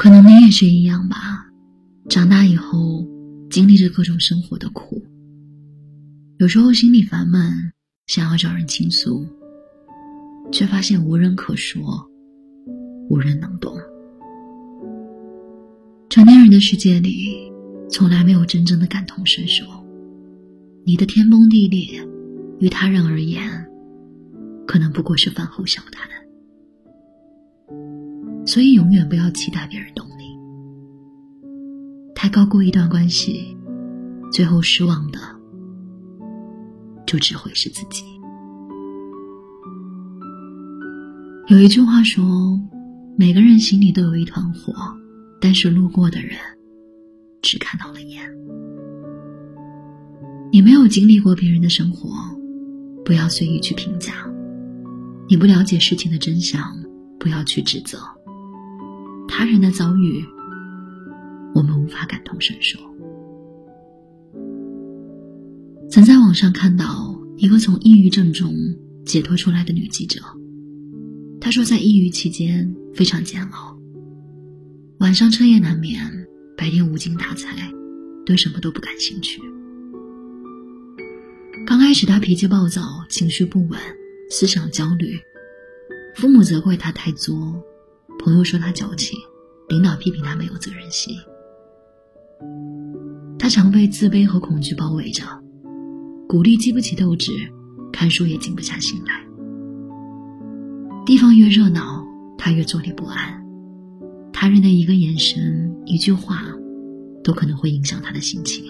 可能你也是一样吧。长大以后，经历着各种生活的苦，有时候心里烦闷，想要找人倾诉，却发现无人可说，无人能懂。成年人的世界里，从来没有真正的感同身受。你的天崩地裂，于他人而言，可能不过是饭后小谈。所以，永远不要期待别人懂你。太高估一段关系，最后失望的就只会是自己。有一句话说：“每个人心里都有一团火，但是路过的人只看到了烟。”你没有经历过别人的生活，不要随意去评价；你不了解事情的真相，不要去指责。他人的遭遇，我们无法感同身受。曾在网上看到一个从抑郁症中解脱出来的女记者，她说在抑郁期间非常煎熬，晚上彻夜难眠，白天无精打采，对什么都不感兴趣。刚开始，她脾气暴躁，情绪不稳，思想焦虑，父母责怪她太作。朋友说他矫情，领导批评他没有责任心。他常被自卑和恐惧包围着，鼓励激不起斗志，看书也静不下心来。地方越热闹，他越坐立不安。他人的一个眼神、一句话，都可能会影响他的心情。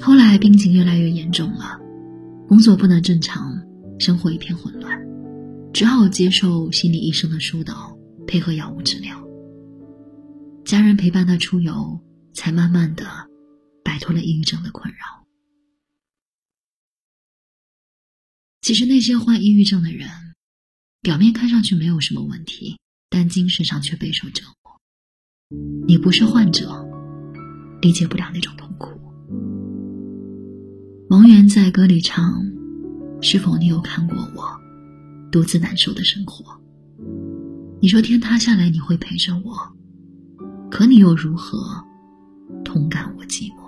后来病情越来越严重了，工作不能正常，生活一片混乱。只好接受心理医生的疏导，配合药物治疗。家人陪伴他出游，才慢慢的摆脱了抑郁症的困扰。其实那些患抑郁症的人，表面看上去没有什么问题，但精神上却备受折磨。你不是患者，理解不了那种痛苦。王源在歌里唱：“是否你有看过我？”独自难受的生活，你说天塌下来你会陪着我，可你又如何同感我寂寞？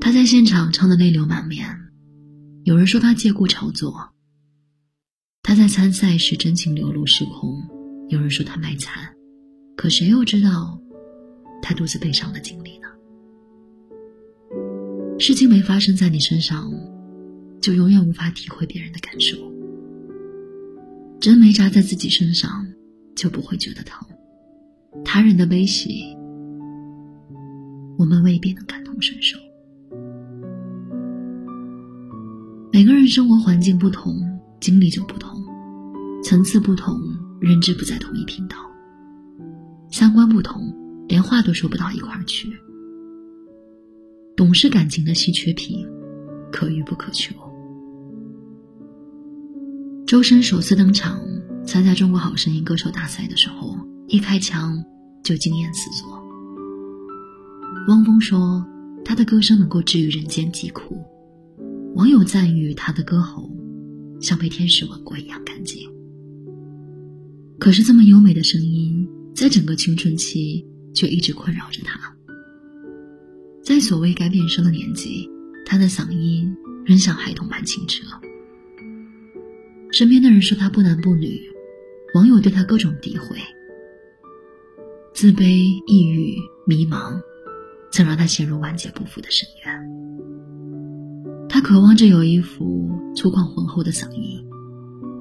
他在现场唱的泪流满面，有人说他借故炒作。他在参赛时真情流露失控，有人说他卖惨，可谁又知道他独自悲伤的经历呢？事情没发生在你身上。就永远无法体会别人的感受。针没扎在自己身上，就不会觉得疼。他人的悲喜，我们未必能感同身受。每个人生活环境不同，经历就不同，层次不同，认知不在同一频道，三观不同，连话都说不到一块儿去。懂是感情的稀缺品，可遇不可求。周深首次登场参加《中国好声音》歌手大赛的时候，一开腔就惊艳四座。汪峰说他的歌声能够治愈人间疾苦，网友赞誉他的歌喉像被天使吻过一样干净。可是这么优美的声音，在整个青春期却一直困扰着他。在所谓该变声的年纪，他的嗓音仍像孩童般清澈。身边的人说他不男不女，网友对他各种诋毁。自卑、抑郁、迷茫，曾让他陷入万劫不复的深渊。他渴望着有一副粗犷浑厚的嗓音，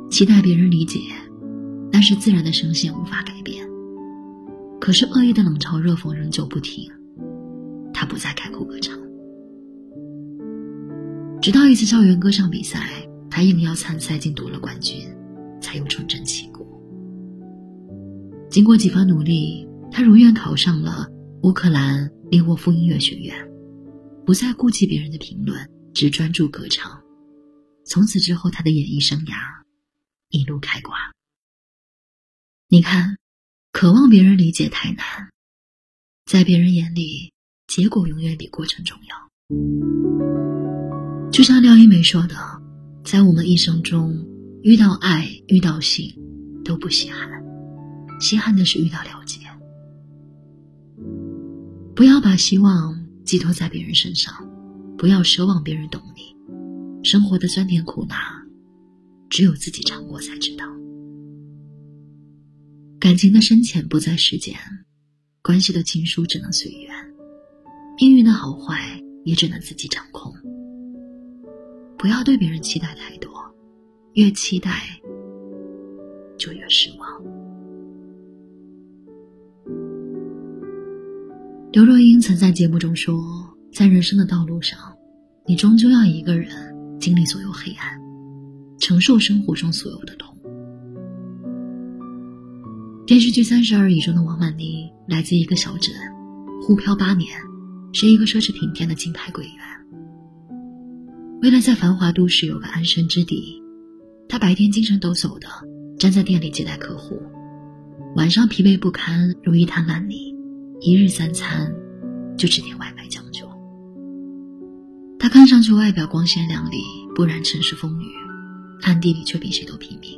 期待别人理解，但是自然的声线无法改变。可是恶意的冷嘲热讽仍旧不停，他不再开口歌唱。直到一次校园歌唱比赛。他硬要参赛，竟夺了冠军，才又重振旗鼓。经过几番努力，他如愿考上了乌克兰利沃夫音乐学院，不再顾及别人的评论，只专注歌唱。从此之后，他的演艺生涯一路开挂。你看，渴望别人理解太难，在别人眼里，结果永远比过程重要。就像廖一梅说的。在我们一生中，遇到爱，遇到性，都不稀罕，稀罕的是遇到了解。不要把希望寄托在别人身上，不要奢望别人懂你。生活的酸甜苦辣，只有自己尝过才知道。感情的深浅不在时间，关系的情书只能随缘，命运的好坏也只能自己掌控。不要对别人期待太多，越期待就越失望。刘若英曾在节目中说：“在人生的道路上，你终究要一个人经历所有黑暗，承受生活中所有的痛。”电视剧《三十而已》中的王曼妮来自一个小镇，沪漂八年，是一个奢侈品店的金牌柜员。为了在繁华都市有个安身之地，他白天精神抖擞的站在店里接待客户，晚上疲惫不堪，如一滩烂泥，一日三餐就只点外卖将就。他看上去外表光鲜亮丽，不染尘世风雨，暗地里却比谁都拼命。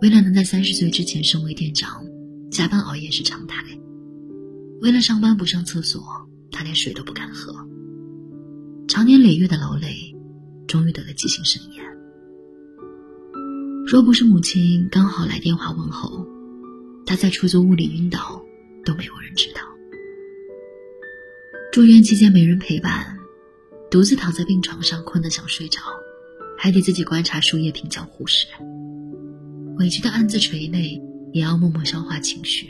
为了能在三十岁之前升为店长，加班熬夜是常态。为了上班不上厕所，他连水都不敢喝。长年累月的劳累，终于得了急性肾炎。若不是母亲刚好来电话问候，他在出租屋里晕倒，都没有人知道。住院期间没人陪伴，独自躺在病床上，困得想睡着，还得自己观察输液瓶叫护士。委屈的暗自垂泪，也要默默消化情绪，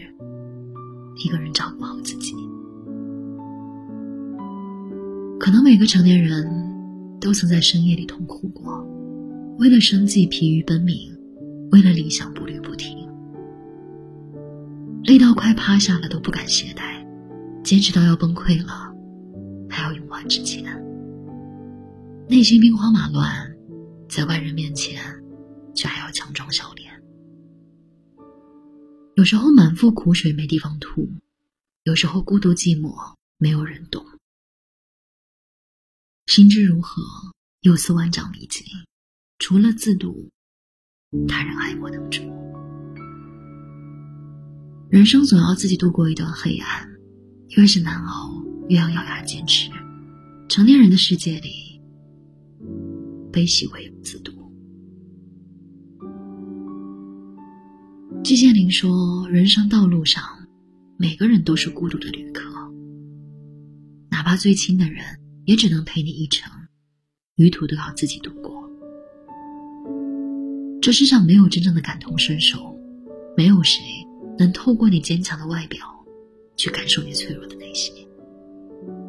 一个人照顾好自己。可能每个成年人都曾在深夜里痛哭过，为了生计疲于奔命，为了理想步履不停，累到快趴下了都不敢懈怠，坚持到要崩溃了，还要勇往直前。内心兵荒马乱，在外人面前却还要强装笑脸。有时候满腹苦水没地方吐，有时候孤独寂寞没有人懂。心知如何，又似万丈迷津。除了自渡，他人爱莫能助。人生总要自己度过一段黑暗，越是难熬，越要咬牙坚持。成年人的世界里，悲喜唯有自渡。季羡林说：“人生道路上，每个人都是孤独的旅客，哪怕最亲的人。”也只能陪你一程，旅途都要自己度过。这世上没有真正的感同身受，没有谁能透过你坚强的外表，去感受你脆弱的内心。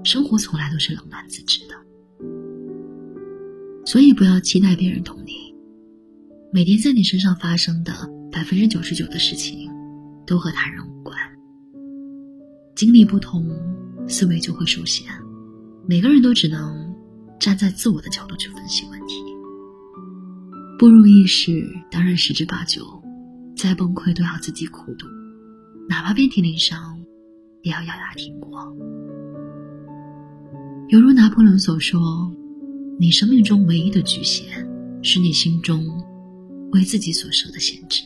生活从来都是冷暖自知的，所以不要期待别人懂你。每天在你身上发生的百分之九十九的事情，都和他人无关。经历不同，思维就会受限。每个人都只能站在自我的角度去分析问题，不如意事当然十之八九，再崩溃都要自己苦读，哪怕遍体鳞伤，也要咬牙挺过。犹如拿破仑所说：“你生命中唯一的局限，是你心中为自己所设的限制。”